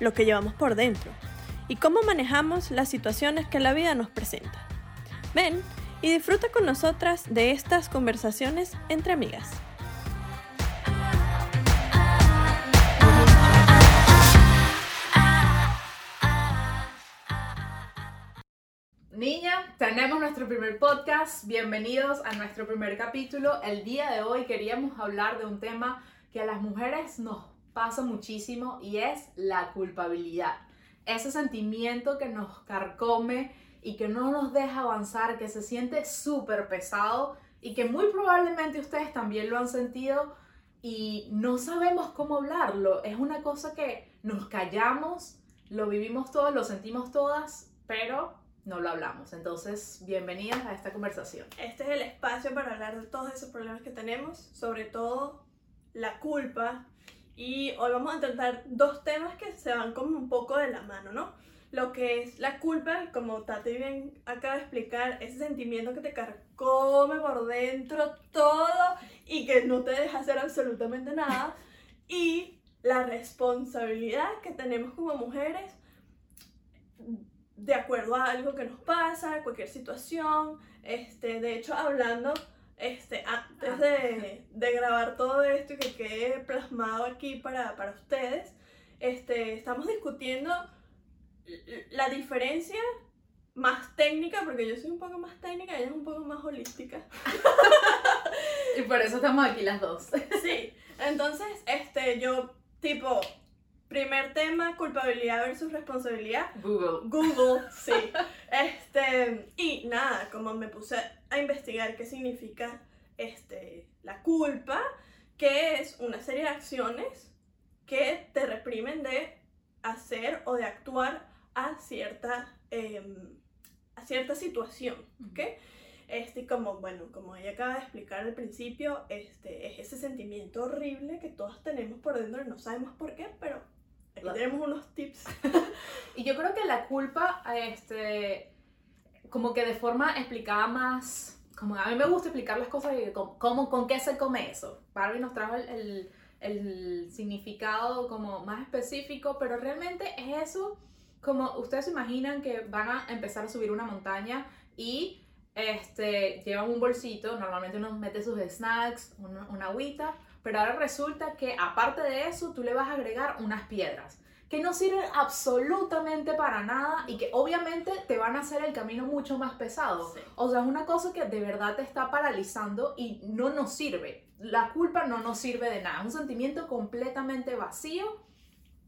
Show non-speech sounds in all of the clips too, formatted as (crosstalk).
lo que llevamos por dentro y cómo manejamos las situaciones que la vida nos presenta. Ven y disfruta con nosotras de estas conversaciones entre amigas. Niña, tenemos nuestro primer podcast. Bienvenidos a nuestro primer capítulo. El día de hoy queríamos hablar de un tema que a las mujeres nos pasa muchísimo y es la culpabilidad. Ese sentimiento que nos carcome y que no nos deja avanzar, que se siente súper pesado y que muy probablemente ustedes también lo han sentido y no sabemos cómo hablarlo. Es una cosa que nos callamos, lo vivimos todos, lo sentimos todas, pero no lo hablamos. Entonces, bienvenidas a esta conversación. Este es el espacio para hablar de todos esos problemas que tenemos, sobre todo la culpa. Y hoy vamos a tratar dos temas que se van como un poco de la mano, ¿no? Lo que es la culpa, como Tati bien acaba de explicar, ese sentimiento que te carcome por dentro todo y que no te deja hacer absolutamente nada. (laughs) y la responsabilidad que tenemos como mujeres de acuerdo a algo que nos pasa, cualquier situación. Este, de hecho, hablando este, antes de, de grabar todo esto y que quede plasmado aquí para, para ustedes, este, estamos discutiendo la diferencia más técnica, porque yo soy un poco más técnica, ella es un poco más holística. (laughs) Y por eso estamos aquí las dos. Sí, entonces, este, yo, tipo, primer tema, culpabilidad versus responsabilidad. Google. Google, (laughs) sí. Este, y nada, como me puse a investigar qué significa este, la culpa, que es una serie de acciones que te reprimen de hacer o de actuar a cierta, em, a cierta situación, ¿ok? Este, como, bueno, como ella acaba de explicar al principio, este, es ese sentimiento horrible que todos tenemos por dentro y no sabemos por qué, pero aquí Claro. tenemos unos tips. (laughs) Y yo creo que la culpa, este, como que de forma explicada más, como a mí me gusta explicar las cosas y con, cómo, con qué se come eso. Barbie nos trajo el, el, el significado como más específico, pero realmente es eso, como ustedes se imaginan que van a empezar a subir una montaña y este, llevan un bolsito, normalmente uno mete sus snacks, una, una agüita, pero ahora resulta que aparte de eso tú le vas a agregar unas piedras que no sirven absolutamente para nada y que obviamente te van a hacer el camino mucho más pesado. Sí. O sea, es una cosa que de verdad te está paralizando y no nos sirve. La culpa no nos sirve de nada. Es un sentimiento completamente vacío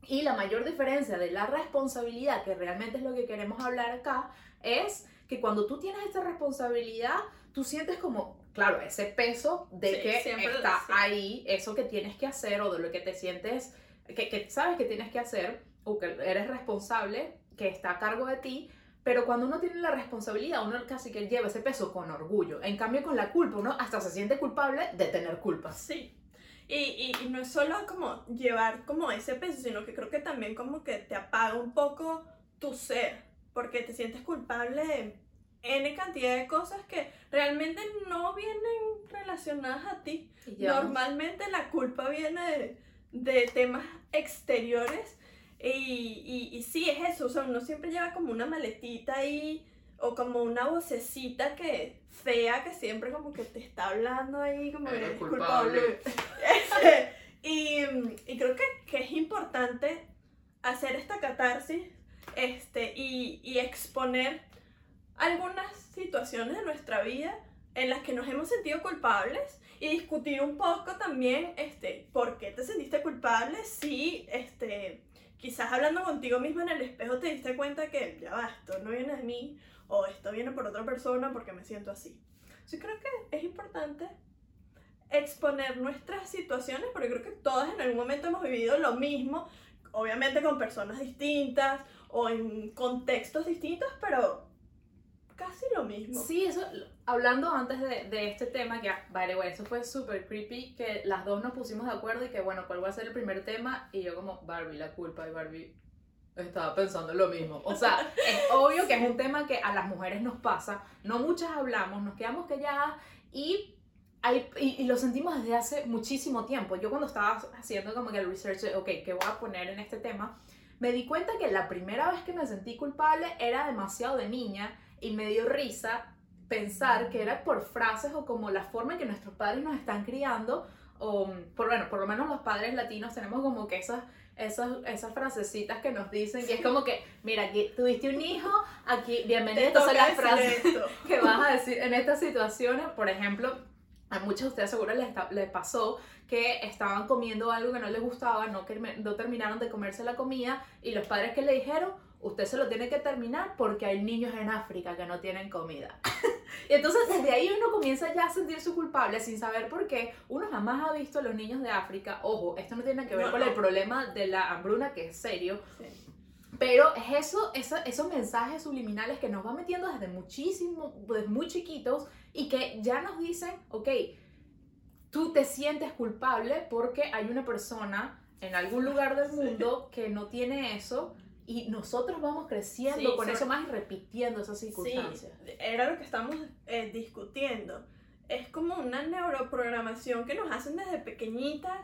y la mayor diferencia de la responsabilidad, que realmente es lo que queremos hablar acá, es que cuando tú tienes esta responsabilidad, tú sientes como, claro, ese peso de Sí, que está ahí, eso que tienes que hacer o de lo que te sientes, que, que sabes que tienes que hacer o que eres responsable, que está a cargo de ti. Pero cuando uno tiene la responsabilidad, uno casi que lleva ese peso con orgullo. En cambio, con la culpa, uno hasta se siente culpable de tener culpas. Sí. Y, y, y no es solo como llevar como ese peso, sino que creo que también como que te apaga un poco tu ser, porque te sientes culpable N cantidad de cosas que realmente no vienen relacionadas a ti. Normalmente la culpa viene de, de temas exteriores y, y, y sí es eso, o sea, uno siempre lleva como una maletita ahí o como una vocecita que fea que siempre como que te está hablando ahí como Eres eres culpable. culpable. (laughs) Y, y creo que, que es importante hacer esta catarsis este, y, y exponer algunas situaciones de nuestra vida en las que nos hemos sentido culpables y discutir un poco también este, por qué te sentiste culpable si este, quizás hablando contigo misma en el espejo te diste cuenta que ya va, esto no viene de mí o esto viene por otra persona porque me siento así. Yo creo que es importante exponer nuestras situaciones porque creo que todas en algún momento hemos vivido lo mismo obviamente con personas distintas o en contextos distintos, pero mismo. Sí, eso, hablando antes de, de este tema, que, the way, eso fue súper creepy, que las dos nos pusimos de acuerdo y que, bueno, ¿cuál va a ser el primer tema? Y yo como, Barbie, la culpa, y Barbie estaba pensando lo mismo. O sea, (laughs) es obvio que es un tema que a las mujeres nos pasa, no muchas hablamos, nos quedamos calladas y... hay- y, y lo sentimos desde hace muchísimo tiempo. Yo cuando estaba haciendo como que el research, de, ok, ¿qué voy a poner en este tema? Me di cuenta que la primera vez que me sentí culpable era demasiado de niña y me dio risa pensar que era por frases o como la forma en que nuestros padres nos están criando, o por, bueno, por lo menos los padres latinos tenemos como que esas, esas, esas frasecitas que nos dicen, que es como que, mira, aquí tuviste un hijo, aquí, bienvenido, entonces toca las frases esto. (laughs) que vas a decir en estas situaciones, por ejemplo, a muchos de ustedes seguro les, les pasó que estaban comiendo algo que no les gustaba, no, no terminaron de comerse la comida y los padres que le dijeron, usted se lo tiene que terminar porque hay niños en África que no tienen comida. (laughs) y entonces desde ahí uno comienza ya a sentirse culpable sin saber por qué. Uno jamás ha visto a los niños de África, ojo, esto no tiene que ver No, con no. el problema de la hambruna que es serio, Sí. pero es eso, eso- esos mensajes subliminales que nos va metiendo desde muchísimo, desde muy chiquitos y que ya nos dicen, ok, tú te sientes culpable porque hay una persona en algún lugar del Sí. mundo que no tiene eso y nosotros vamos creciendo Sí, con sobre- eso más y repitiendo esas Sí, circunstancias. era lo que estamos eh, discutiendo. Es como una neuroprogramación que nos hacen desde pequeñitas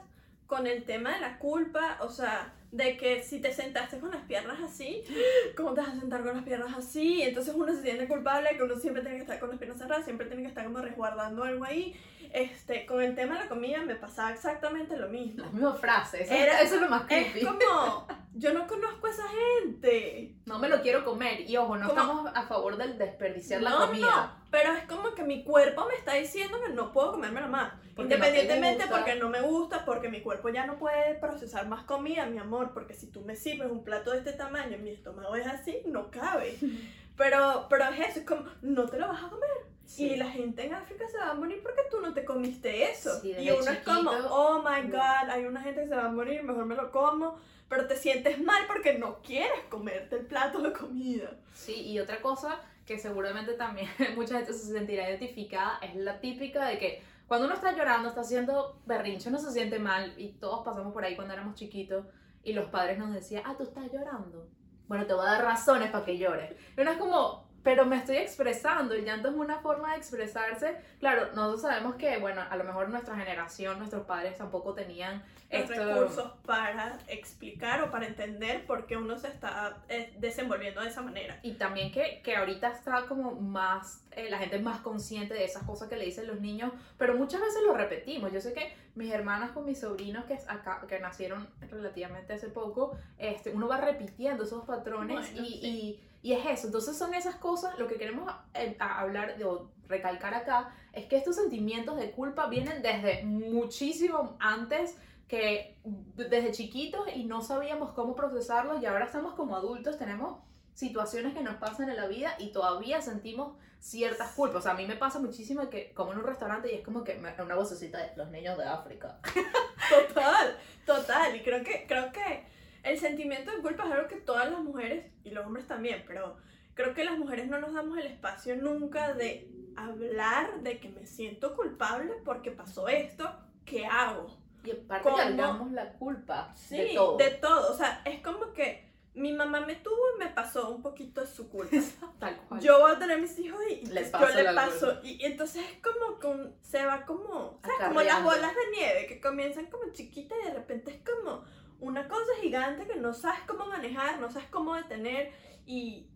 con el tema de la culpa, o sea, de que si te sentaste con las piernas así, (gasps) ¿cómo te vas a sentar con las piernas así? Entonces uno se siente culpable, que uno siempre tiene que estar con las piernas cerradas, siempre tiene que estar como resguardando algo ahí. Este, con el tema de la comida me pasaba exactamente lo mismo. Las mismas frases, eso, Era- eso es lo más Es creepy. como, yo no conozco a esa gente. No me lo quiero comer y ojo, no ¿Cómo? estamos a favor del desperdiciar la No, comida. no, pero es como que mi cuerpo me está diciendo que no puedo comérmela más. Porque Independientemente porque no me gusta, porque mi cuerpo ya no puede procesar más comida, mi amor, porque si tú me sirves un plato de este tamaño y mi estómago es así, no cabe. (laughs) Pero, pero es eso, es como, no te lo vas a comer. Y la gente en África se va a morir porque tú no te comiste eso. Sí, y uno es como, chiquito. oh my god, hay una gente que se va a morir, mejor me lo como. Pero te sientes mal porque no quieres comerte el plato de comida. Sí, y otra cosa que seguramente también (laughs) mucha gente se sentirá identificada es la típica de que cuando uno está llorando, está haciendo berrinche, uno se siente mal y todos pasamos por ahí cuando éramos chiquitos y los padres nos decían, ah, tú estás llorando. Bueno, te voy a dar razones para que llores. Y uno es como, pero me estoy expresando, el llanto es una forma de expresarse. Claro, nosotros sabemos que, bueno, a lo mejor nuestra generación, nuestros padres tampoco tenían los esto- recursos para explicar o para entender por qué uno se está eh, desenvolviendo de esa manera. Y también que, que ahorita está como más, eh, la gente es más consciente de esas cosas que le dicen los niños, pero muchas veces lo repetimos. Yo sé que mis hermanas con mis sobrinos que, acá, que nacieron relativamente hace poco, este, uno va repitiendo esos patrones Bueno, y, sí. y, y es eso. Entonces son esas cosas, lo que queremos eh, hablar de, o recalcar acá, es que estos sentimientos de culpa vienen desde muchísimo antes que desde chiquitos y no sabíamos cómo procesarlos y ahora estamos como adultos, tenemos situaciones que nos pasan en la vida y todavía sentimos ciertas culpas. A mí me pasa muchísimo que como en un restaurante y es como que me- una vocecita de los niños de África. (laughs) Total, total. Y creo que, creo que el sentimiento de culpa es algo que todas las mujeres, y los hombres también, pero creo que las mujeres no nos damos el espacio nunca de hablar de que me siento culpable porque pasó esto, ¿qué hago? Y aparte ¿Cómo? cargamos la culpa Sí, de todo. de todo. O sea, es como que mi mamá me tuvo y me pasó un poquito de su culpa. (laughs) Tal cual. Yo voy a tener mis hijos y Les yo paso le paso. Y, y entonces es como con, se va como, ¿sabes? Como las bolas de nieve que comienzan como chiquitas y de repente es como una cosa gigante que no sabes cómo manejar, no sabes cómo detener y,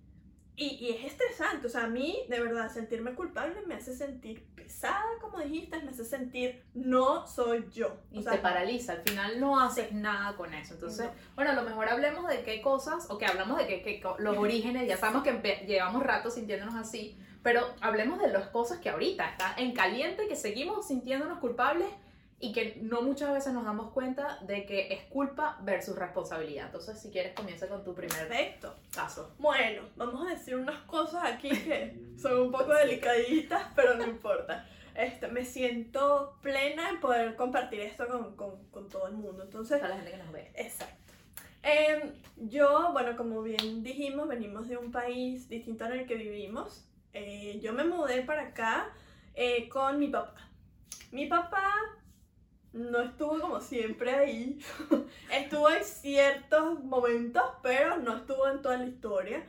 y, y es estresante. O sea, a mí, de verdad, sentirme culpable me hace sentir pesada, como dijiste, me hace sentir no soy yo. y O sea, te paraliza, al final no haces nada con eso. Entonces, No. bueno, a lo mejor hablemos de qué cosas, o que hablamos de qué, qué los orígenes, ya sabemos que llevamos rato sintiéndonos así, pero hablemos de las cosas que ahorita están en caliente, que seguimos sintiéndonos culpables y que no muchas veces nos damos cuenta de que es culpa versus responsabilidad. Entonces, si quieres, comienza con tu primer perfecto. caso. Bueno, vamos a decir unas cosas aquí que (laughs) son un poco delicaditas, pero no importa. Este, me siento plena en poder compartir esto con, con, con todo el mundo. Entonces, Para la gente que nos ve. exacto. Em, yo, bueno, como bien dijimos, venimos de un país distinto en el que vivimos. Eh, yo me mudé para acá eh, con mi papá. Mi papá no estuvo como siempre ahí. (laughs) estuvo en ciertos momentos, pero no estuvo en toda la historia.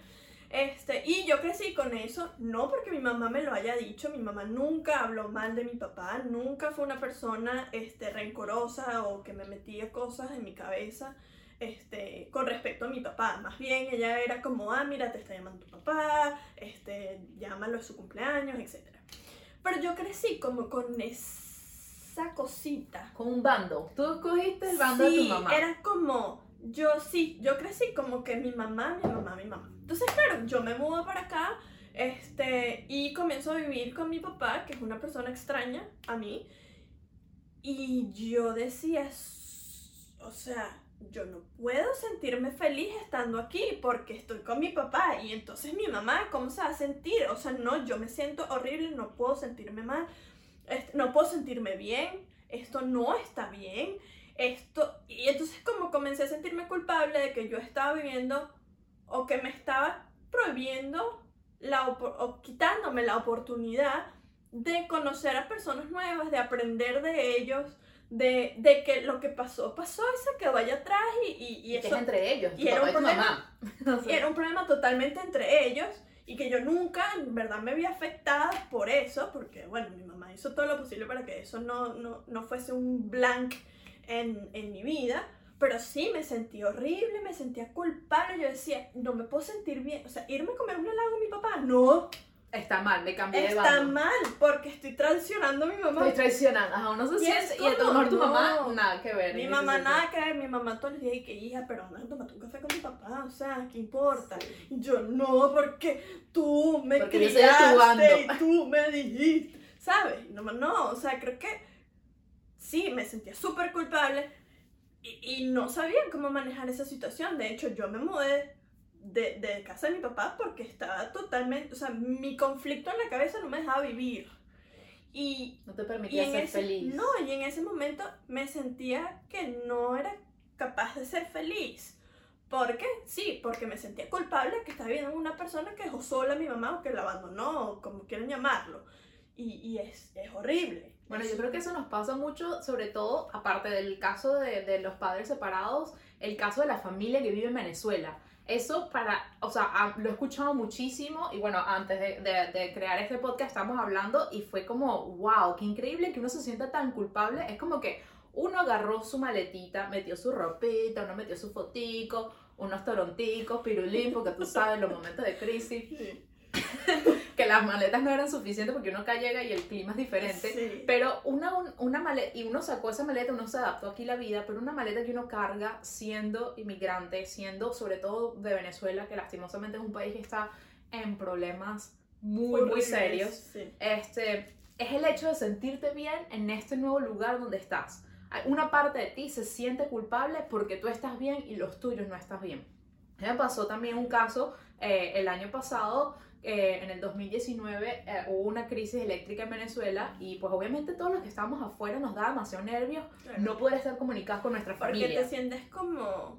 Este, y yo crecí con eso, no porque mi mamá me lo haya dicho, mi mamá nunca habló mal de mi papá, nunca fue una persona este, rencorosa o que me metía cosas en mi cabeza este, con respecto a mi papá. Más bien ella era como, ah, mira, te está llamando tu papá, este, llámalo a su cumpleaños, etc. Pero yo crecí como con esa cosita. Con un bando. Tú escogiste el bando de tu mamá. Era como, yo sí, yo crecí como que mi mamá, mi mamá, mi mamá. Entonces, claro, yo me mudo para acá este, y comienzo a vivir con mi papá, que es una persona extraña a mí. Y yo decía, o sea, yo no puedo sentirme feliz estando aquí porque estoy con mi papá. Y entonces mi mamá, ¿cómo se va a sentir? O sea, no, yo me siento horrible, no puedo sentirme mal, no puedo sentirme bien, esto no está bien. Esto, y entonces como comencé a sentirme culpable de que yo estaba viviendo o que me estaba prohibiendo la, o quitándome la oportunidad de conocer a personas nuevas, de aprender de ellos, de, de que lo que pasó, pasó y se quedó allá atrás y, y, eso... entre ellos, y era, un problema, (laughs) y era un problema totalmente entre ellos y que yo nunca, en verdad, me había afectado por eso, porque, bueno, mi mamá hizo todo lo posible para que eso no, no, no fuese un blank en, en mi vida, pero sí, me sentí horrible, me sentía culpable. Yo decía, no me puedo sentir bien. O sea, irme a comer un helado con mi papá, no. Está mal, me cambié de bando. Está mal, porque estoy traicionando a mi mamá. Estoy traicionando, ajá, uno se siente. Y a tu mejor tu mamá, nada que ver. Mi mamá, nada que ver. Mi mamá todos los días, y que hija, pero anda, tomate un café con mi papá, o sea, ¿qué importa? Y yo, no, porque tú me porque criaste y tú me dijiste, ¿sabes? No, no, o sea, creo que sí, me sentía súper culpable y, no sabían cómo manejar esa situación. De hecho, yo me mudé de, de, casa de mi papá porque estaba totalmente, o sea, mi conflicto en la cabeza no me dejaba vivir. Y, no te permitía ser feliz. No, y en ese momento me sentía que no era capaz de ser feliz. ¿Por qué? Sí, porque me sentía culpable que estaba viendo una persona que dejó sola a mi mamá o que la abandonó, o como quieran llamarlo. Y, y es, es horrible. Bueno, yo creo que eso nos pasa mucho, sobre todo, aparte del caso de, de, los padres separados, el caso de la familia que vive en Venezuela. Eso para, o sea, lo he escuchado muchísimo y bueno, antes de, de, crear este podcast estamos hablando y fue como, wow, qué increíble que uno se sienta tan culpable. Es como que uno agarró su maletita, metió su ropita, uno metió su fotico, unos toronticos, pirulín, porque tú sabes los momentos de crisis. (laughs) que las maletas no eran suficientes porque uno acá llega y el clima es diferente. Pero una, una maleta, y uno sacó esa maleta, uno se adaptó aquí la vida, pero una maleta que uno carga siendo inmigrante, siendo sobre todo de Venezuela, que lastimosamente es un país que está en problemas muy, muy serios. Este, es el hecho de sentirte bien en este nuevo lugar donde estás. Una parte de ti se siente culpable porque tú estás bien y los tuyos no están bien. Me pasó también un caso eh, el año pasado eh, en el 2019 eh, hubo una crisis eléctrica en Venezuela y pues obviamente todos los que estábamos afuera nos da demasiado nervios no poder estar comunicados con nuestra familia. Porque te sientes como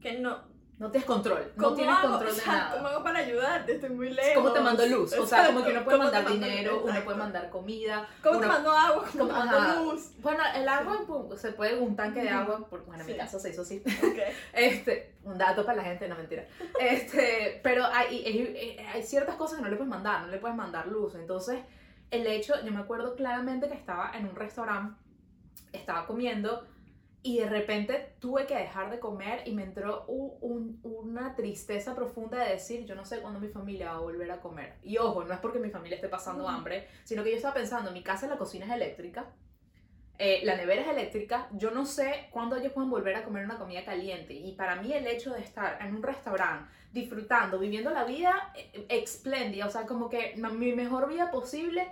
que no, no tienes control, no tienes control de (laughs) nada. ¿Cómo hago para ayudarte? Estoy muy lejos. ¿Cómo te mando luz? O sea, como que uno puede mandar dinero, uno puede mandar comida. ¿Cómo te mando agua? ¿Cómo te mando luz? Bueno, el agua pues, se puede un tanque de agua, porque bueno, en mi casa se hizo así. Okay. (laughs) Este, un dato para la gente, no mentira. Este, pero hay, hay ciertas cosas que no le puedes mandar, no le puedes mandar luz. Entonces, el hecho, yo me acuerdo claramente que estaba en un restaurante, estaba comiendo y de repente tuve que dejar de comer y me entró una tristeza profunda de decir, yo no sé cuándo mi familia va a volver a comer. Y ojo, no es porque mi familia esté pasando hambre, sino que yo estaba pensando, mi casa la cocina es eléctrica, eh, la nevera es eléctrica, yo no sé cuándo ellos pueden volver a comer una comida caliente. Y para mí el hecho de estar en un restaurante, disfrutando, viviendo la vida eh, espléndida, o sea, como que mi mejor vida posible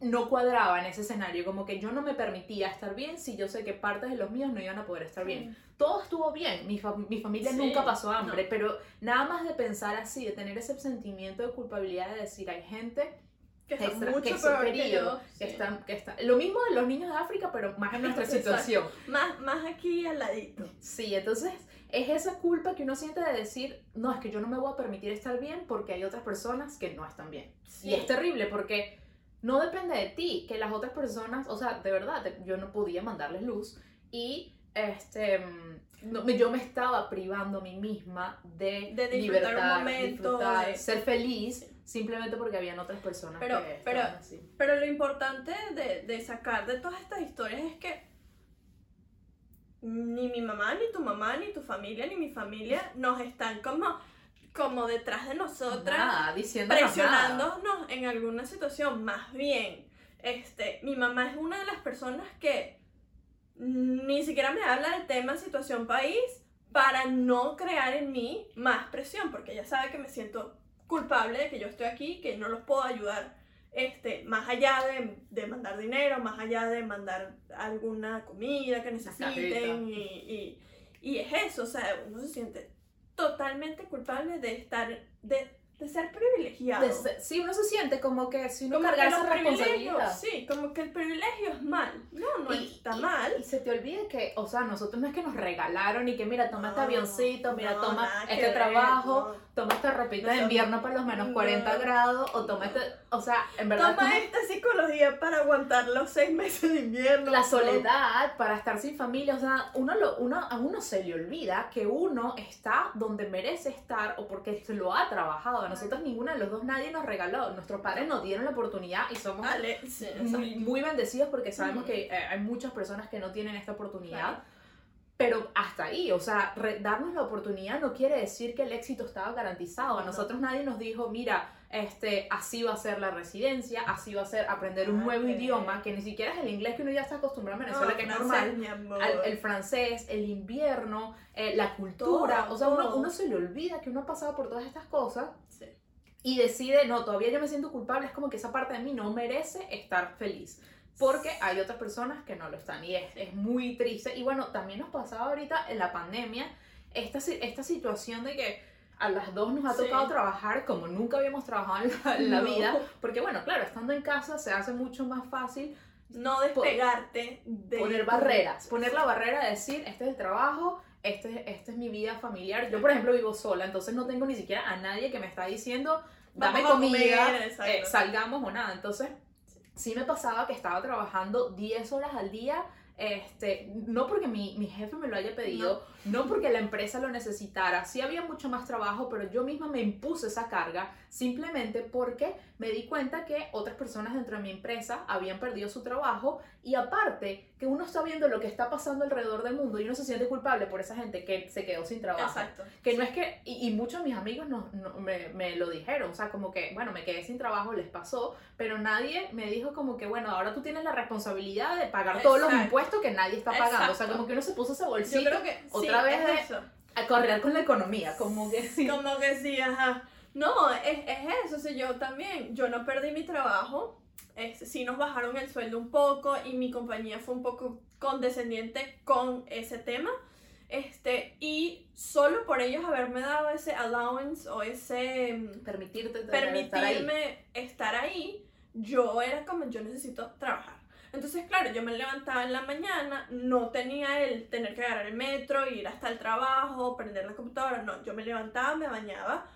no cuadraba en ese escenario, como que yo no me permitía estar bien si yo sé que partes de los míos no iban a poder estar bien. Todo estuvo bien, mi, mi familia nunca pasó hambre, pero nada más de pensar así, de tener ese sentimiento de culpabilidad de decir, hay gente que está mucho que que, están, que está, lo mismo de los niños de África, pero más en nuestra (laughs) situación. Más, más aquí al ladito. Sí, entonces es esa culpa que uno siente de decir, no, es que yo no me voy a permitir estar bien porque hay otras personas que no están bien. Sí. Y es terrible porque no depende de ti, que las otras personas, o sea, de verdad, yo no podía mandarles luz y este, mm, no, yo me estaba privando a mí misma de, De disfrutar un libertad, momento, disfrutar, de- ser feliz, simplemente porque habían otras personas Pero- que pero- así. Pero lo importante de, de sacar de todas estas historias es que ni mi mamá, ni tu mamá, ni tu familia, ni mi familia nos están como, como detrás de nosotras, Nada, diciéndonos nada. presionándonos en alguna situación. Más bien, este, mi mamá es una de las personas que ni siquiera me habla del tema situación país para no crear en mí más presión, porque ella sabe que me siento culpable de que yo estoy aquí, que no los puedo ayudar este, más allá de, de mandar dinero, más allá de mandar alguna comida que necesiten y, y, y es eso, o sea, uno se siente totalmente culpable de estar, de, de ser privilegiado. Ser- sí, uno se siente como que si uno carga esa responsabilidad. sí, como que el privilegio es mal. No, no Y- está y- mal. Y se te olvida que, o sea, nosotros no es que nos regalaron y que mira, toma este No, avioncito, mira, no, toma este ver, trabajo, no. Toma esta ropita de No. invierno para los menos 40 No. grados, o toma este, o sea, en verdad Toma esta psicología para aguantar los seis meses de invierno. la ¿no? soledad para estar sin familia, o sea, uno lo, uno, a uno se le olvida que uno está donde merece estar o porque se lo ha trabajado. A nosotros ninguna de los dos nadie nos regaló, nuestros padres nos dieron la oportunidad y somos sí, muy, bendecidos porque sabemos Ujú. que eh, hay muchas personas que no tienen esta oportunidad. Claro. Pero hasta ahí, o sea, darnos la oportunidad no quiere decir que el éxito estaba garantizado. A No. nosotros nadie nos dijo, mira, este, así va a ser la residencia, así va a ser aprender un Ah, nuevo idioma, que ni siquiera es el inglés que uno ya está acostumbrado en No, Venezuela, que es normal. Al- el francés, el invierno, eh, la cultura, Todo, o sea, uno, uno se le olvida que uno ha pasado por todas estas cosas Sí. y decide, no, todavía yo me siento culpable, es como que esa parte de mí no merece estar feliz. Porque hay otras personas que no lo están y es, es muy triste. Y bueno, también nos pasaba ahorita en la pandemia esta, esta situación de que a las dos nos ha Sí. tocado trabajar como nunca habíamos trabajado en la, en la No. vida. Porque bueno, claro, estando en casa se hace mucho más fácil No despegarte de poner barreras, poner la barrera de decir, este es el trabajo, este, este es mi vida familiar. Yo, por ejemplo, vivo sola, entonces no tengo ni siquiera a nadie que me está diciendo, dame Vamos comida, comer, eh, salgamos o nada. Entonces, sí me pasaba que estaba trabajando 10 horas al día. Este, no porque mi, mi jefe me lo haya pedido, no. Porque la empresa lo necesitara, sí había mucho más trabajo, pero yo misma me impuse esa carga simplemente porque me di cuenta que otras personas dentro de mi empresa habían perdido su trabajo y aparte que uno está viendo lo que está pasando alrededor del mundo y uno se siente culpable por esa gente que se quedó sin trabajo. Exacto. Que no es que, y, y muchos de mis amigos no, no- me, me lo dijeron, o sea, como que, bueno, me quedé sin trabajo, les pasó, pero nadie me dijo como que, bueno, ahora tú tienes la responsabilidad de pagar todos los Exacto. impuestos que nadie está pagando. O sea, Exacto. como que uno se puso ese Yo bolsito creo que otra sí, vez es de- eso. a correr con la economía, como que sí. Como que sí, ajá. No, es, es eso, o sea, yo también, yo no perdí mi trabajo, es, sí nos bajaron el sueldo un poco y mi compañía fue un poco condescendiente con ese tema, este, y solo por ellos haberme dado ese allowance o ese mm, Permitirte tener- estar ahí. permitirme estar ahí, yo era como, yo necesito trabajar. Entonces, claro, yo me levantaba en la mañana, no tenía el tener que agarrar el metro, ir hasta el trabajo, prender la computadora, no, yo me levantaba, me bañaba,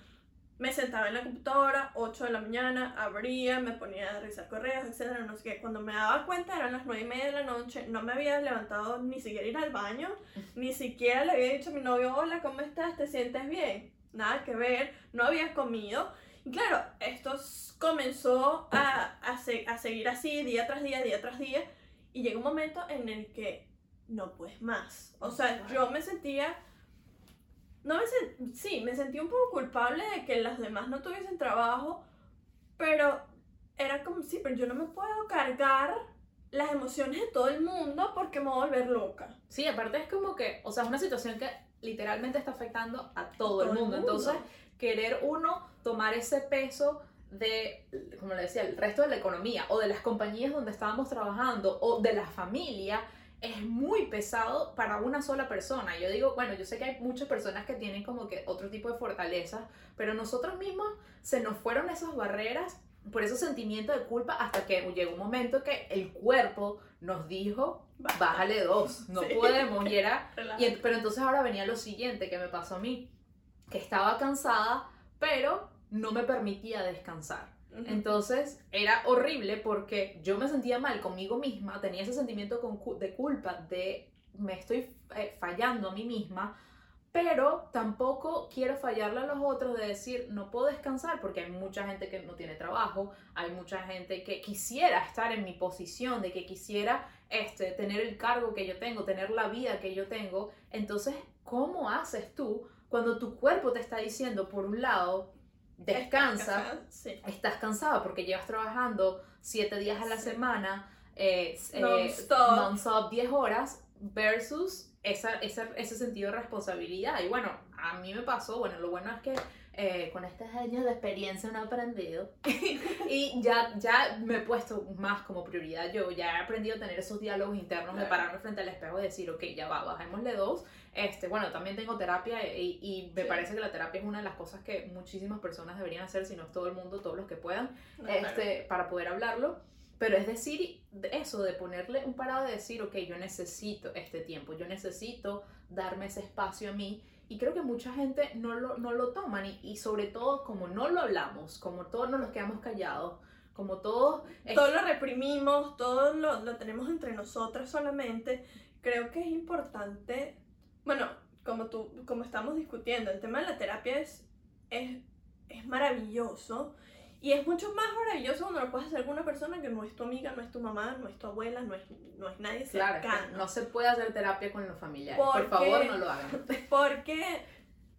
me sentaba en la computadora, 8 de la mañana, abría, me ponía a revisar correos, etcétera, no sé qué. Cuando me daba cuenta eran las 9 y media de la noche, no me había levantado ni siquiera ir al baño, ni siquiera le había dicho a mi novio, hola, ¿cómo estás? ¿Te sientes bien? Nada que ver, no había comido. Claro, esto comenzó a, a, se- a seguir así día tras día, día tras día, y llegó un momento en el que no puedes más. O sea, yo me sentía, no me sen- sí, me sentía un poco culpable de que las demás no tuviesen trabajo, pero era como, sí, pero yo no me puedo cargar las emociones de todo el mundo porque me voy a volver loca. Sí, aparte es como que, o sea, es una situación que literalmente está afectando a todo, el Todo el mundo. mundo. Entonces, querer uno tomar ese peso de, como le decía, el resto de la economía o de las compañías donde estábamos trabajando o de la familia es muy pesado para una sola persona. Yo digo, bueno, yo sé que hay muchas personas que tienen como que otro tipo de fortalezas, pero nosotros mismos se nos fueron esas barreras por ese sentimiento de culpa hasta que llegó un momento que el cuerpo nos dijo, bájale dos, (laughs) no Sí. podemos. Y era, y pero entonces ahora venía lo siguiente que me pasó a mí, que estaba cansada, pero no me permitía descansar. Entonces era horrible porque yo me sentía mal conmigo misma, tenía ese sentimiento de culpa, de me estoy eh, fallando a mí misma, pero tampoco quiero fallarle a los otros de decir no puedo descansar porque hay mucha gente que no tiene trabajo, hay mucha gente que quisiera estar en mi posición, de que quisiera este, tener el cargo que yo tengo, tener la vida que yo tengo. Entonces, ¿cómo haces tú cuando tu cuerpo te está diciendo, por un lado, descansa? Descansa, Sí. estás cansada porque llevas trabajando 7 días a la Sí. semana, eh, eh, Non-stop. 10 horas, versus esa, esa- ese sentido de responsabilidad. Y bueno, a mí me pasó, bueno, lo bueno es que eh, con estos años de experiencia no he aprendido (laughs) y ya, ya me he puesto más como prioridad yo, ya he aprendido a tener esos diálogos internos de Claro. pararme frente al espejo y decir, ok, ya va, bajémosle dos. Este, bueno, también tengo terapia y, y me Sí. parece que la terapia es una de las cosas que muchísimas personas deberían hacer, si no es todo el mundo, todos los que puedan, No, claro. este, para poder hablarlo. Pero es decir, de eso, de ponerle un parado de decir, ok, yo necesito este tiempo, yo necesito darme ese espacio a mí. Y creo que mucha gente no lo, no lo toman y, y sobre todo como no lo hablamos, como todos nos quedamos callados, como todos... es- todo lo reprimimos, todo lo, lo tenemos entre nosotras solamente. Creo que es importante, bueno, como tú, como estamos discutiendo, el tema de la terapia es, es, es maravilloso y es mucho más maravilloso cuando lo puedes hacer con una persona que no es tu amiga, no es tu mamá, no es tu abuela, no es, no es nadie Claro, cercano. no se puede hacer terapia con los familiares. Por Porque- favor, no lo hagan. (laughs) Porque,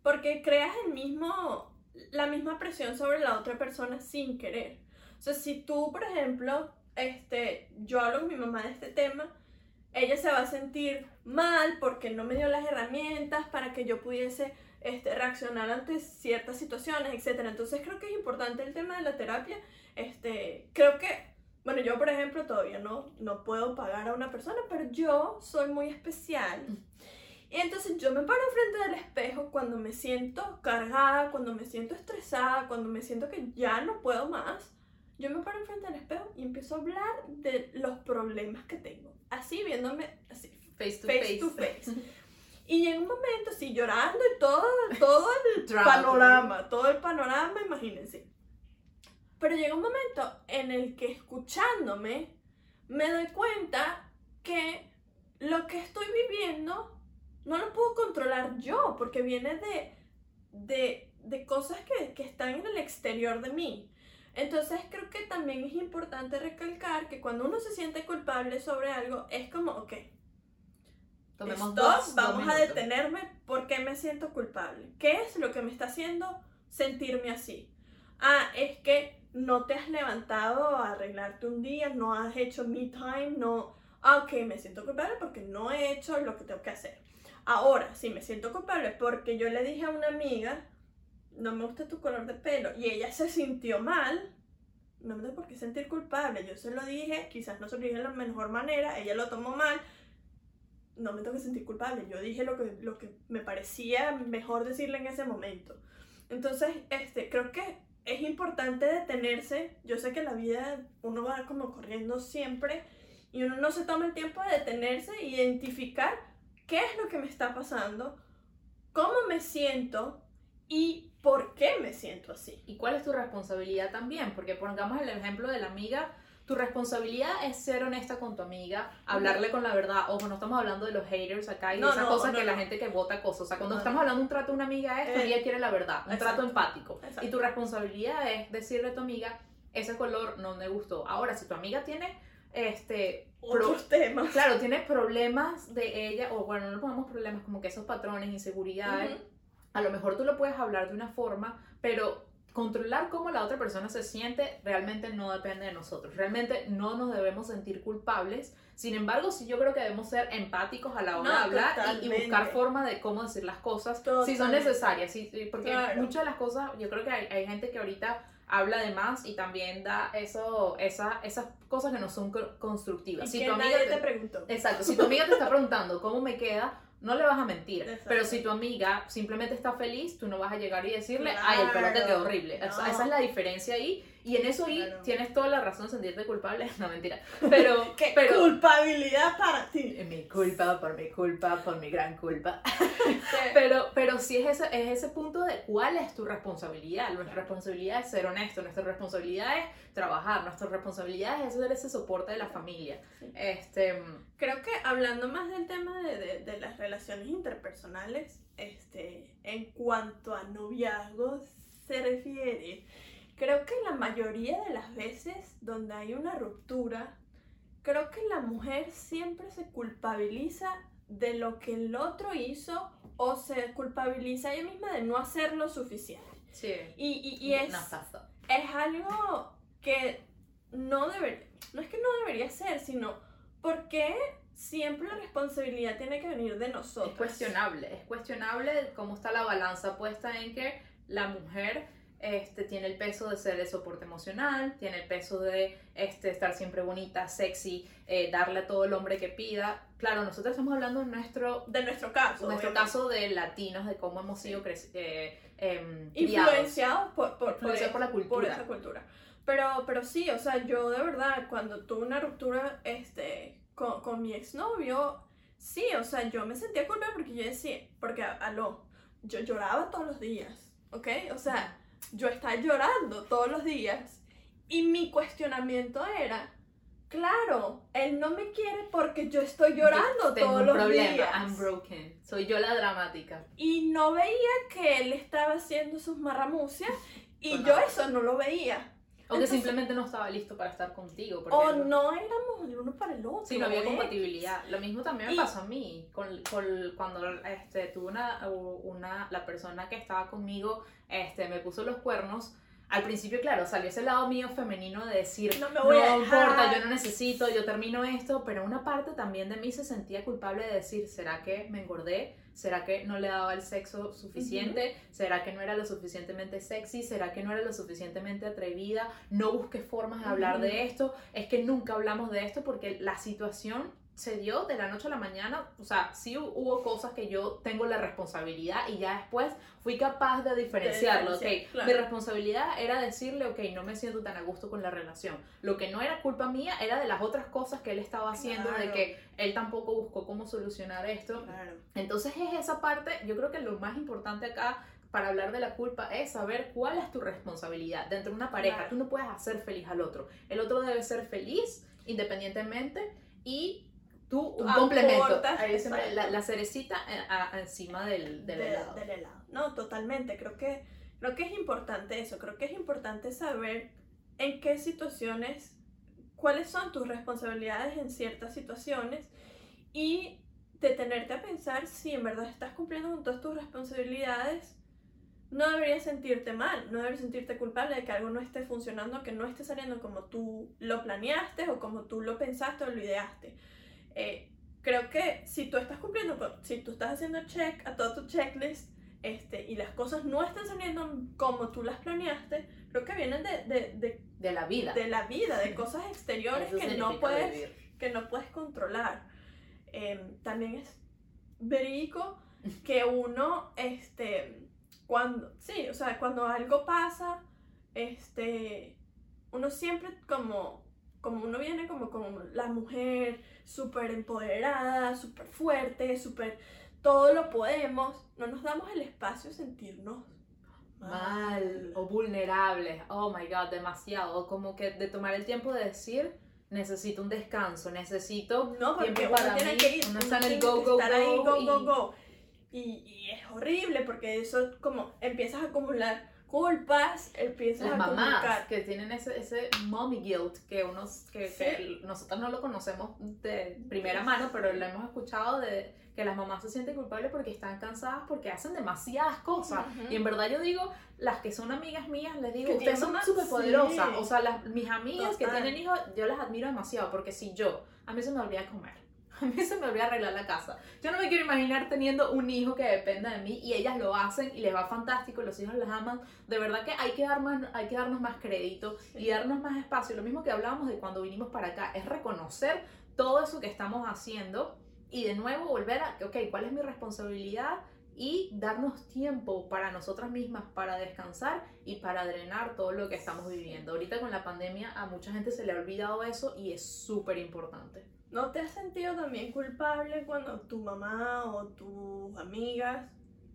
porque creas el mismo, la misma presión sobre la otra persona sin querer. O sea, si tú, por ejemplo, este, yo hablo con mi mamá de este tema, ella se va a sentir mal porque no me dio las herramientas para que yo pudiese este, reaccionar ante ciertas situaciones, etc. Entonces creo que es importante el tema de la terapia. Este, creo que, bueno, yo por ejemplo todavía no, no puedo pagar a una persona, pero yo soy muy especial. Y entonces yo me paro frente del espejo cuando me siento cargada, cuando me siento estresada, cuando me siento que ya no puedo más. Yo me paro frente del espejo y empiezo a hablar de los problemas que tengo. Así viéndome, así, Face to face, face. to face. (laughs) Y llega un momento así llorando y todo, todo el (laughs) panorama, todo el panorama, imagínense. Pero llega un momento en el que escuchándome me doy cuenta que lo que estoy viviendo no lo puedo controlar yo, porque viene de, de, de cosas que, que están en el exterior de mí. Entonces creo que también es importante recalcar que cuando uno se siente culpable sobre algo, es como, ok, Tomemos Stop, dos, dos vamos a minutos. detenerme porque me siento culpable. ¿Qué es lo que me está haciendo sentirme así? Ah, es que no te has levantado a arreglarte un día, no has hecho me time, no... Ah, ok, me siento culpable porque no he hecho lo que tengo que hacer. Ahora, si me siento culpable porque yo le dije a una amiga, no me gusta tu color de pelo, y ella se sintió mal, no me tengo por qué sentir culpable. Yo se lo dije, quizás no se lo dije de la mejor manera, ella lo tomó mal, no me tengo que sentir culpable. Yo dije lo que, lo que me parecía mejor decirle en ese momento. Entonces, este, creo que es importante detenerse. Yo sé que la vida uno va como corriendo siempre y uno no se toma el tiempo de detenerse e identificar qué es lo que me está pasando, cómo me siento y por qué me siento así. ¿Y cuál es tu responsabilidad también? Porque pongamos el ejemplo de la amiga, tu responsabilidad es ser honesta con tu amiga, hablarle con la verdad. Ojo, no estamos hablando de los haters acá y No, esas no, cosas no, que la gente que vota cosas. O sea, cuando estamos hablando de un trato de una amiga es Eh, ella quiere la verdad, un exacto, trato empático. exacto. Y tu responsabilidad es decirle a tu amiga, ese color no me gustó. Ahora, si tu amiga tiene este Otros temas. claro, tiene problemas de ella, o bueno, no pongamos problemas como que esos patrones, inseguridades, a lo mejor tú lo puedes hablar de una forma, pero controlar cómo la otra persona se siente realmente no depende de nosotros. Realmente no nos debemos sentir culpables. Sin embargo, sí yo creo que debemos ser empáticos a la hora No, de hablar y- y, totalmente. buscar forma de cómo decir las cosas si son Totalmente. necesarias. sí, sí, porque Claro. muchas de las cosas, yo creo que hay, hay gente que ahorita habla de más y también da eso, esa, esas cosas que no son co- constructivas. Y Si que tu amiga nadie te- te preguntó. Exacto, si tu amiga te está preguntando cómo me queda, no le vas a mentir. Exacto. Pero si tu amiga simplemente está feliz, tú no vas a llegar y decirle, ay, el pelo te Claro. quedó horrible. No. esa es la diferencia ahí. Y en eso Claro. tienes toda la razón de sentirte culpable. (laughs) No, mentira. Pero, (laughs) ¿Qué pero culpabilidad para ti? mi culpa, por mi culpa, por mi gran culpa. (laughs) Pero, pero sí es ese, es ese punto de cuál es tu responsabilidad. Nuestra responsabilidad es ser honesto, nuestra responsabilidad es trabajar, nuestra responsabilidad es ser ese soporte de la familia. Sí. Este, Creo que hablando más del tema de, de- de las relaciones interpersonales, este, en cuanto a noviazgos se refiere, creo que la mayoría de las veces donde hay una ruptura, creo que la mujer siempre se culpabiliza de lo que el otro hizo o se culpabiliza a ella misma de no hacer lo suficiente. sí, Y, y, y es, no pasó. es algo que no debería, no es que no debería ser, sino porque siempre la responsabilidad tiene que venir de nosotros. Es cuestionable, es cuestionable cómo está la balanza puesta en que la mujer este, tiene el peso de ser el soporte emocional, tiene el peso de este, estar siempre bonita, sexy, eh, darle a todo el hombre que pida. Claro, nosotros estamos hablando de nuestro, De nuestro caso. nuestro obviamente. caso de latinos, de cómo hemos sido creci- eh, criados. Influenciados por, por, Influenciados por la por cultura. esa cultura. Pero, pero sí, o sea, yo de verdad, cuando tuve una ruptura este, con, con mi exnovio, sí, o sea, yo me sentía culpable porque yo decía, porque, aló, yo lloraba todos los días, ¿ok? O sea, yo estaba llorando todos los días y mi cuestionamiento era, claro, él no me quiere porque yo estoy llorando Yo tengo todos un los problema, días. I'm broken. Soy yo la dramática. Y no veía que él estaba haciendo sus marramucias y yo eso no lo veía. O que simplemente no estaba listo para estar contigo. porque O no- éramos el uno para el otro. Sí, no había ¿eh? compatibilidad. Lo mismo también me Y- pasó a mí. Con, con- cuando este, tuve una, una, la persona que estaba conmigo este, me puso los cuernos. Al principio, claro, salió ese lado mío femenino de decir, No me voy a no importa, dejar". yo no necesito, yo termino esto, pero una parte también de mí se sentía culpable de decir, ¿será que me engordé? ¿Será que no le daba el sexo suficiente? ¿Será que no era lo suficientemente sexy? ¿Será que no era lo suficientemente atrevida? No busqué formas de hablar de esto. Es que nunca hablamos de esto porque la situación se dio de la noche a la mañana. O sea, sí hu- hubo cosas que yo tengo la responsabilidad y ya después fui capaz de diferenciarlo. diferenciar, ok, claro. mi responsabilidad era decirle, ok, no me siento tan a gusto con la relación. Lo que no era culpa mía era de las otras cosas que él estaba haciendo, de Claro. que él tampoco buscó cómo solucionar esto. Claro. Entonces es esa parte, yo creo que lo más importante acá para hablar de la culpa es saber cuál es tu responsabilidad dentro de una pareja. Tú no puedes hacer feliz al otro. El otro debe ser feliz independientemente y tú Tú un complemento. la, la cerecita eh, a- encima del, del de- helado. del helado. No, totalmente. Creo que, creo que es importante eso. Creo que es importante saber en qué situaciones, cuáles son tus responsabilidades en ciertas situaciones y detenerte a pensar si en verdad estás cumpliendo con todas tus responsabilidades. No deberías sentirte mal, no deberías sentirte culpable de que algo no esté funcionando, que no esté saliendo como tú lo planeaste o como tú lo pensaste o lo ideaste. Eh, creo que si tú estás cumpliendo, si tú estás haciendo check a todo tu checklist este, y las cosas no están saliendo como tú las planeaste, creo que vienen de, de, de, De la vida. de la vida, de cosas exteriores que no, puedes, vivir. que no puedes controlar. Em, también es verídico que uno, este, cuando, sí, o sea, cuando algo pasa, este, uno siempre como, como uno viene como, como la mujer súper empoderada, súper fuerte, súper, todo lo podemos, no nos damos el espacio de sentirnos mal o vulnerables. Oh my god, demasiado. Como que de tomar el tiempo de decir, necesito un descanso, necesito No, porque tiempo para tiene mí, que ir, uno está en el go, go, estar ahí, go, go, y- go, go. Y, y es horrible porque eso como empiezas a acumular culpas, empiezas las a mamás que tienen ese, ese mommy guilt que unos que, Sí. que nosotros no lo conocemos de primera mano pero lo hemos escuchado de que las mamás se sienten culpables porque están cansadas porque hacen demasiadas cosas. Y en verdad yo digo las que son amigas mías les digo Que ustedes son súper poderosas sí. o sea las, mis amigas que tienen hijos yo las admiro demasiado porque si yo a mí se me olvida comer a mí se me olvida arreglar la casa. Yo no me quiero imaginar teniendo un hijo que dependa de mí y ellas lo hacen y les va fantástico, los hijos las aman. De verdad que hay que, dar más, hay que darnos más crédito y darnos más espacio. Lo mismo que hablábamos de cuando vinimos para acá, es reconocer todo eso que estamos haciendo y de nuevo volver a, ok, ¿cuál es mi responsabilidad? y darnos tiempo para nosotras mismas, para descansar y para drenar todo lo que estamos viviendo. Ahorita con la pandemia a mucha gente se le ha olvidado eso y es súper importante. ¿No te has sentido también culpable cuando tu mamá o tus amigas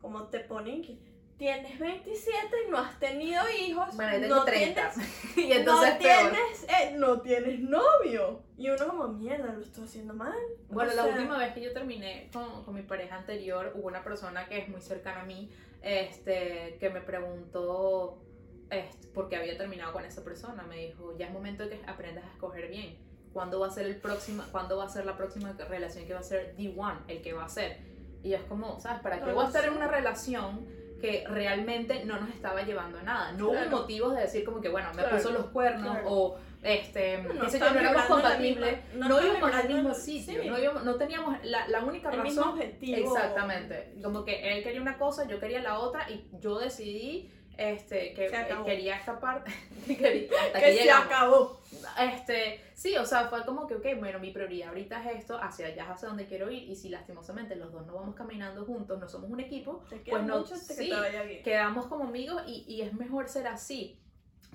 como te ponen que tienes 27 y no has tenido hijos? Bueno, yo tengo no 30 Tienes, (laughs) y entonces no, tienes, eh, no tienes novio. Y uno como, mierda, lo estoy haciendo mal. Bueno, O la sea, última vez que yo terminé con, con mi pareja anterior, hubo una persona que es muy cercana a mí, este, que me preguntó este, por qué había terminado con esa persona. Me dijo, ya es momento de que aprendas a escoger bien. ¿Cuándo va a ser el próximo, cuándo va a ser la próxima relación que va a ser D1, el que va a ser? Y es como, ¿sabes? ¿Para qué No voy a estar en una relación que realmente no nos estaba llevando a nada? No Claro. hubo motivos de decir como que, bueno, me Claro, puso los cuernos claro. o este, No sé yo, no éramos compatibles, no no, íbamos al mismo sitio, sí. no, íbamos- no teníamos la, la única el razón. mismo objetivo. Exactamente, como que él quería una cosa, yo quería la otra y yo decidí este, que Se acabó. quería esta parte, (laughs) (laughs) que quería, Que que se acabó. Este, sí, o sea, fue como que, ok, bueno, mi prioridad ahorita es esto, hacia allá es hacia donde quiero ir, y si lastimosamente los dos no vamos caminando juntos, no somos un equipo, Pues no, que sí, bien. quedamos como amigos y, y es mejor ser así.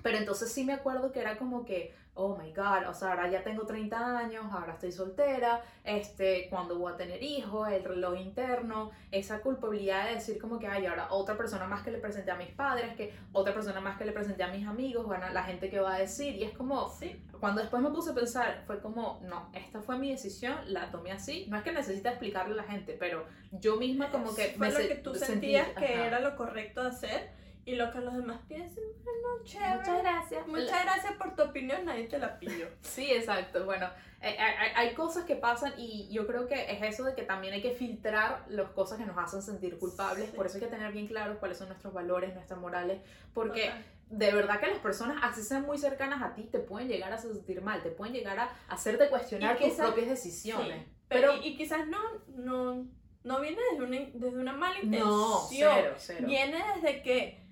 Pero entonces sí me acuerdo que era como que, oh my god, o sea, ahora ya tengo 30 años, ahora estoy soltera, este, cuando voy a tener hijos, el reloj interno, esa culpabilidad de decir como que, ay, ahora otra persona más que le presenté a mis padres, que otra persona más que le presenté a mis amigos, a la gente que va a decir, y es como, Sí. cuando después me puse a pensar, fue como, no, esta fue mi decisión, la tomé así. No es que necesite explicarle a la gente, pero yo misma como que fue me lo que tú sentí- sentías que ajá. era lo correcto de hacer y lo que los demás piensan, bueno, chévere. Muchas gracias. Muchas gracias por tu opinión, nadie te la pidió. (laughs) Sí, exacto. Bueno, eh, hay, hay- hay cosas que pasan y yo creo que es eso de que también hay que filtrar las cosas que nos hacen sentir culpables. Sí. Por eso hay que tener bien claros cuáles son nuestros valores, nuestras morales, porque Total. de verdad que las personas, así sean muy cercanas a ti, te pueden llegar a sentir mal, te pueden llegar a hacerte cuestionar Y tus quizás- propias decisiones. Sí, pero, Pero- y, y quizás no, no, no viene desde una, desde una mala intención. No, cero, cero. Viene desde que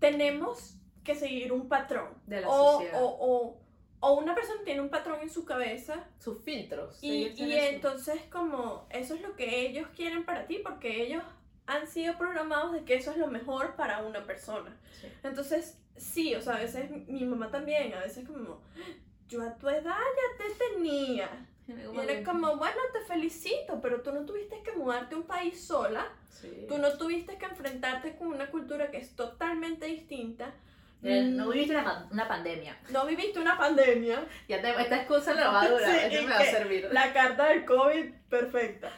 tenemos que seguir un patrón. De la o, sociedad. o, o, o una persona tiene un patrón en su cabeza Sus filtros. y, y entonces como eso es lo que ellos quieren para ti porque ellos han sido programados de que eso es lo mejor para una persona. Sí. Entonces, sí, o sea, a veces mi mamá también, a veces como, yo a tu edad ya te tenía. (laughs) Y era como, bueno, te felicito, pero tú no tuviste que mudarte a un país sola, Sí. tú no tuviste que enfrentarte con una cultura que es totalmente distinta. Eh, Mm, No viviste una, una pandemia. no viviste una pandemia, (laughs) Ya te, esta excusa no va a durar, Sí, eso y me va a servir. la carta del COVID, perfecta.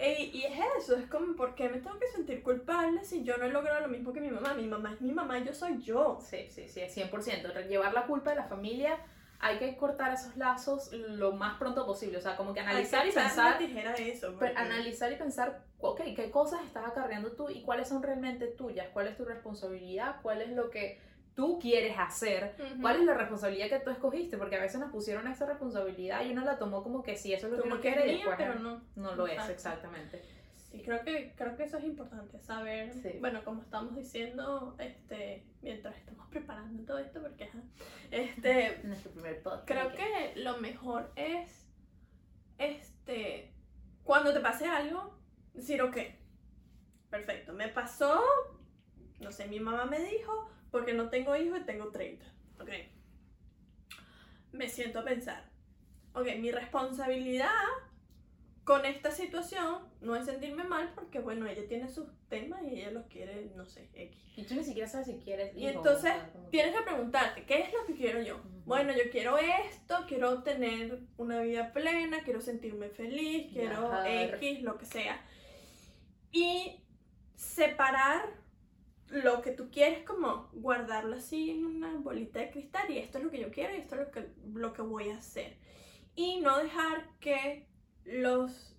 Y es eso, es como, ¿por qué me tengo que sentir culpable si yo no he logrado lo mismo que mi mamá? Mi mamá es mi mamá, yo soy yo. Sí, sí, sí, 100%. Llevar la culpa de la familia, hay que cortar esos lazos lo más pronto posible. O sea, como que analizar Hay y pensar, tijera eso. pero analizar y pensar, ok, qué cosas estás acarreando tú y cuáles son realmente tuyas, cuál es tu responsabilidad, cuál es lo que tú quieres hacer. ¿Cuál es la responsabilidad que tú escogiste? Porque a veces nos pusieron esa responsabilidad y uno la tomó como que sí, eso es lo que uno quiere y después pero no. no lo es, exactamente. Sí, creo que, creo que eso es importante, saber, Sí. bueno, como estamos diciendo, este, mientras estamos preparando todo esto, porque ajá, este, Nuestro primer podcast. creo que lo mejor es, este, cuando te pase algo, decir, ok, perfecto, me pasó, no sé, mi mamá me dijo, porque no tengo hijos y tengo 30, ok, me siento a pensar, ok, mi responsabilidad con esta situación no es sentirme mal porque, bueno, ella tiene sus temas y ella los quiere, no sé, X. Y tú ni siquiera sabes si quieres. Y entonces o tienes que preguntarte, ¿qué es lo que quiero yo? Bueno, yo quiero esto, quiero tener una vida plena, quiero sentirme feliz, quiero. X, lo que sea. Y separar lo que tú quieres como guardarlo así en una bolita de cristal y esto es lo que yo quiero y esto es lo que, lo que voy a hacer. Y no dejar que los,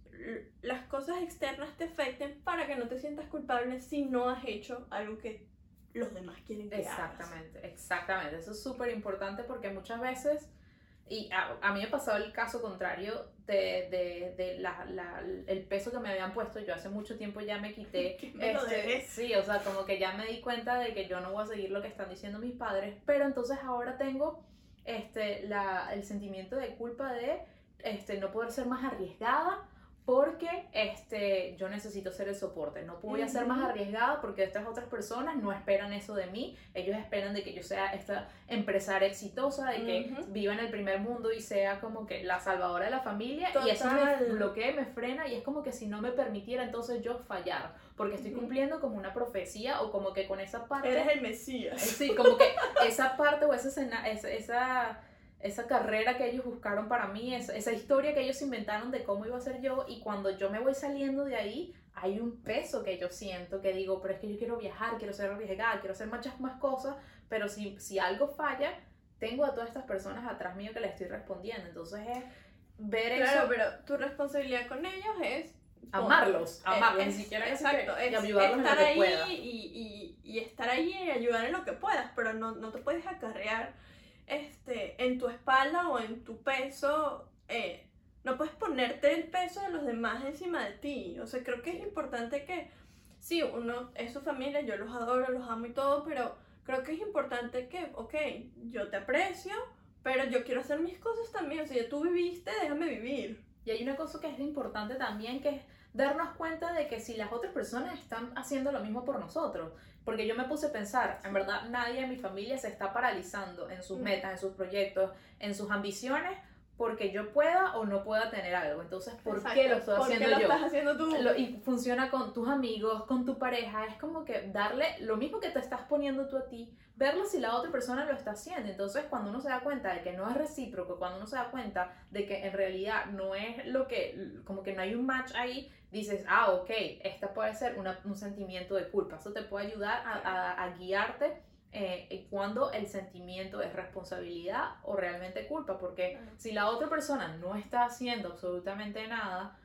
las cosas externas te afecten para que no te sientas culpable si no has hecho algo que los demás quieren que hagas. Exactamente, exactamente. Eso es súper importante porque muchas veces, y a, a mí me pasado el caso contrario de, de, de la, la- el peso que me habían puesto. Yo hace mucho tiempo ya me quité. (laughs) Me este, sí, o sea, como que ya me di cuenta de que yo no voy a seguir lo que están diciendo mis padres, pero entonces ahora tengo este, la, el sentimiento de culpa de este, no poder ser más arriesgada porque este, yo necesito ser el soporte. No voy a ser más arriesgada porque estas otras personas no esperan eso de mí. Ellos esperan de que yo sea esta empresaria exitosa, de que viva en el primer mundo y sea como que la salvadora de la familia. Y eso me bloquea, me frena y es como que si no me permitiera entonces yo fallar, porque estoy cumpliendo como una profecía o como que con esa parte... Eres el Mesías. Sí, como que esa parte o esa, escena- esa, esa, esa carrera que ellos buscaron para mí, esa, esa historia que ellos inventaron de cómo iba a ser yo y cuando yo me voy saliendo de ahí, hay un peso que yo siento que digo, pero es que yo quiero viajar, quiero ser arriesgada, quiero hacer muchas más cosas, pero si, si algo falla, tengo a todas estas personas atrás mío que le estoy respondiendo. Entonces es ver Claro, eso, pero tu responsabilidad con ellos es amarlos, amarlos, ni es- siquiera es exacto, que- y es ayudarlos en lo estar que ahí pueda. y, y- y estar ahí y ayudar en lo que puedas, pero no, no te puedes acarrear este, en tu espalda o en tu peso, eh, no puedes ponerte el peso de los demás encima de ti. O sea, creo que es importante que, sí, uno es su familia, yo los adoro, los amo y todo, pero creo que es importante que, ok, yo te aprecio, pero yo quiero hacer mis cosas también. O sea, ya tú viviste, déjame vivir. Y hay una cosa que es importante también, que es darnos cuenta de que si las otras personas están haciendo lo mismo por nosotros, porque yo me puse a pensar, en verdad nadie en mi familia se está paralizando en sus Mm. metas, en sus proyectos, en sus ambiciones, porque yo pueda o no pueda tener algo. Entonces, ¿por qué Exacto. lo estoy ¿Por qué haciendo lo yo? estás haciendo tú? Lo- y funciona con tus amigos, con tu pareja, es como que darle lo mismo que te estás poniendo tú a ti, verlo si la otra persona lo está haciendo. Entonces, cuando uno se da cuenta de que no es recíproco, cuando uno se da cuenta de que en realidad no es lo que, como que no hay un match ahí, dices, ah, ok, esta puede ser una- un sentimiento de culpa. Eso te puede ayudar a, a- a guiarte eh, en cuando el sentimiento es responsabilidad o realmente culpa, porque Claro. si la otra persona no está haciendo absolutamente nada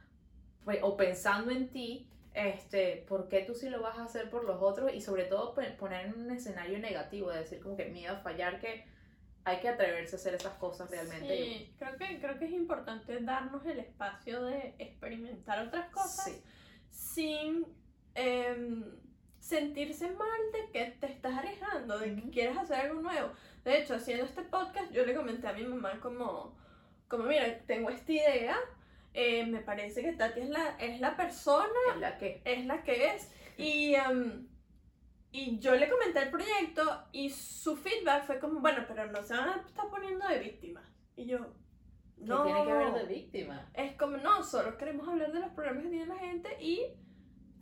pues, o pensando en ti, este, ¿por qué tú sí lo vas a hacer por los otros? Y sobre todo pe- poner en un escenario negativo, de decir como que miedo a fallar, que hay que atreverse a hacer esas cosas realmente. Sí, creo que, creo que es importante darnos el espacio de experimentar otras cosas Sí. sin em, sentirse mal de que te estás arriesgando, de que quieres hacer algo nuevo. De hecho, haciendo este podcast, yo le comenté a mi mamá como, como mira, tengo esta idea, eh, me parece que Tati es la, es la persona Es la que es la que es. Y, em, y yo le comenté el proyecto y su feedback fue como, bueno, pero no se van a estar poniendo de víctimas. Y yo, no. tiene que ver de víctima. Es como, no, solo queremos hablar de los problemas que tiene la gente y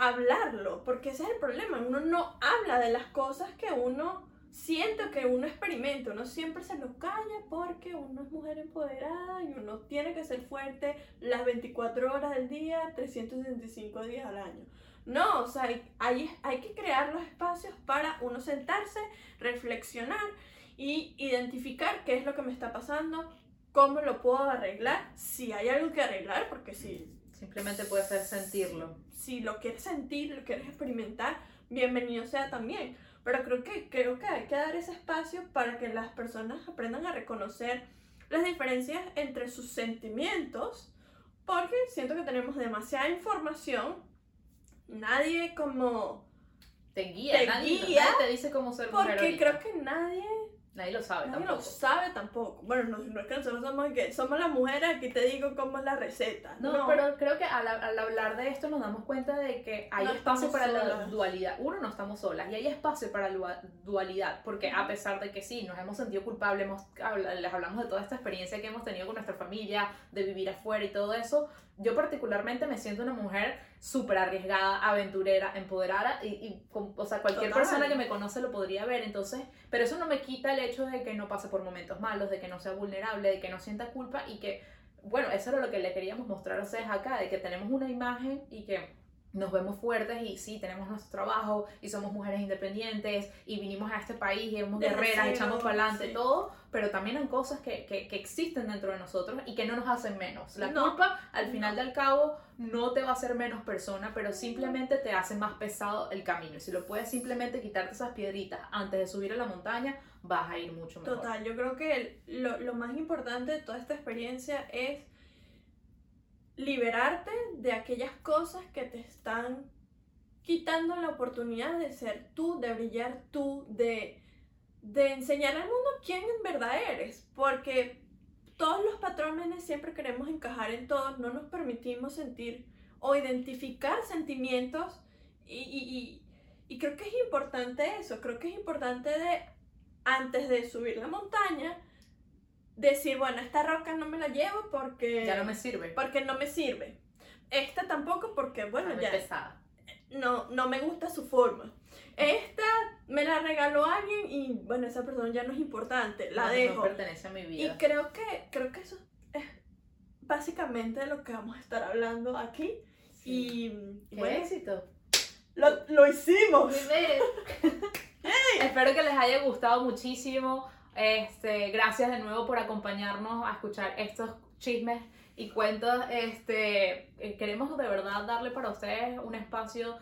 hablarlo, porque ese es el problema. Uno no habla de las cosas que uno siente que uno experimenta. Uno siempre se lo calla porque uno es mujer empoderada y uno tiene que ser fuerte las 24 horas del día, 365 días al año. No, o sea, hay, hay que crear los espacios para uno sentarse, reflexionar y identificar qué es lo que me está pasando, cómo lo puedo arreglar, si hay algo que arreglar, porque si, Simplemente puede ser sentirlo. si lo quieres sentir, lo quieres experimentar, bienvenido sea también. Pero creo que, creo que hay que dar ese espacio para que las personas aprendan a reconocer las diferencias entre sus sentimientos, porque siento que tenemos demasiada información, nadie como... Te guía, Te nadie, guía, nadie te dice cómo ser mujer Porque ahorita. creo que nadie Nadie lo sabe Nadie tampoco. lo sabe tampoco. Bueno, no, no es que nosotros somos, que somos las mujeres, aquí te digo cómo es la receta. No, pero creo que al, al hablar de esto nos damos cuenta de que hay No espacio para la solas. dualidad. Uno, no estamos solas y hay espacio para la dualidad, porque a pesar de que sí, nos hemos sentido culpables, hemos, les hablamos de toda esta experiencia que hemos tenido con nuestra familia, de vivir afuera y todo eso, yo particularmente me siento una mujer súper arriesgada, aventurera, empoderada y, y con- o sea, cualquier Total. persona que me conoce lo podría ver, entonces, pero eso no me quita el hecho de que no pase por momentos malos, de que no sea vulnerable, de que no sienta culpa y que bueno, eso era lo que le queríamos mostrar a ustedes acá, de que tenemos una imagen y que nos vemos fuertes y sí, tenemos nuestro trabajo y somos mujeres independientes y vinimos a este país y Desde guerreras, echamos para adelante, sí. todo, pero también hay cosas que, que, que existen dentro de nosotros y que no nos hacen menos. La No, culpa, al no. final del cabo, no te va a hacer menos persona, pero simplemente te hace más pesado el camino. Y si lo puedes simplemente quitarte esas piedritas antes de subir a la montaña, vas a ir mucho mejor. Total, yo creo que lo, lo más importante de toda esta experiencia es liberarte de aquellas cosas que te están quitando la oportunidad de ser tú, de brillar tú, de, de enseñar al mundo quién en verdad eres. Porque todos los patrones siempre queremos encajar en todos, no nos permitimos sentir o identificar sentimientos y, y, y, y creo que es importante eso, creo que es importante de antes de subir la montaña, decir, bueno, esta roca no me la llevo porque... Ya no me sirve. Porque no me sirve. Esta tampoco porque, bueno, Está ya... pesada. No, no me gusta su forma. Esta me la regaló alguien y, bueno, esa persona ya no es importante. La No, dejo. No pertenece a mi y vida. creo que, creo que eso es básicamente lo que vamos a estar hablando aquí. Sí. Y, y ¡Qué bueno, éxito! lo, lo hicimos. (laughs) Espero que les haya gustado muchísimo. Este, gracias de nuevo por acompañarnos a escuchar estos chismes y cuentos. Este, eh, queremos de verdad darle para ustedes un espacio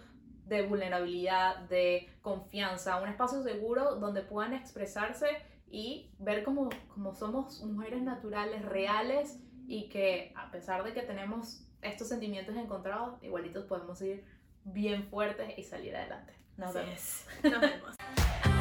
de vulnerabilidad, de confianza, un espacio seguro donde puedan expresarse y ver cómo, cómo somos mujeres naturales, reales y que a pesar de que tenemos estos sentimientos encontrados, igualitos podemos ir bien fuertes y salir adelante. Nos vemos. (laughs) Nos vemos. (laughs)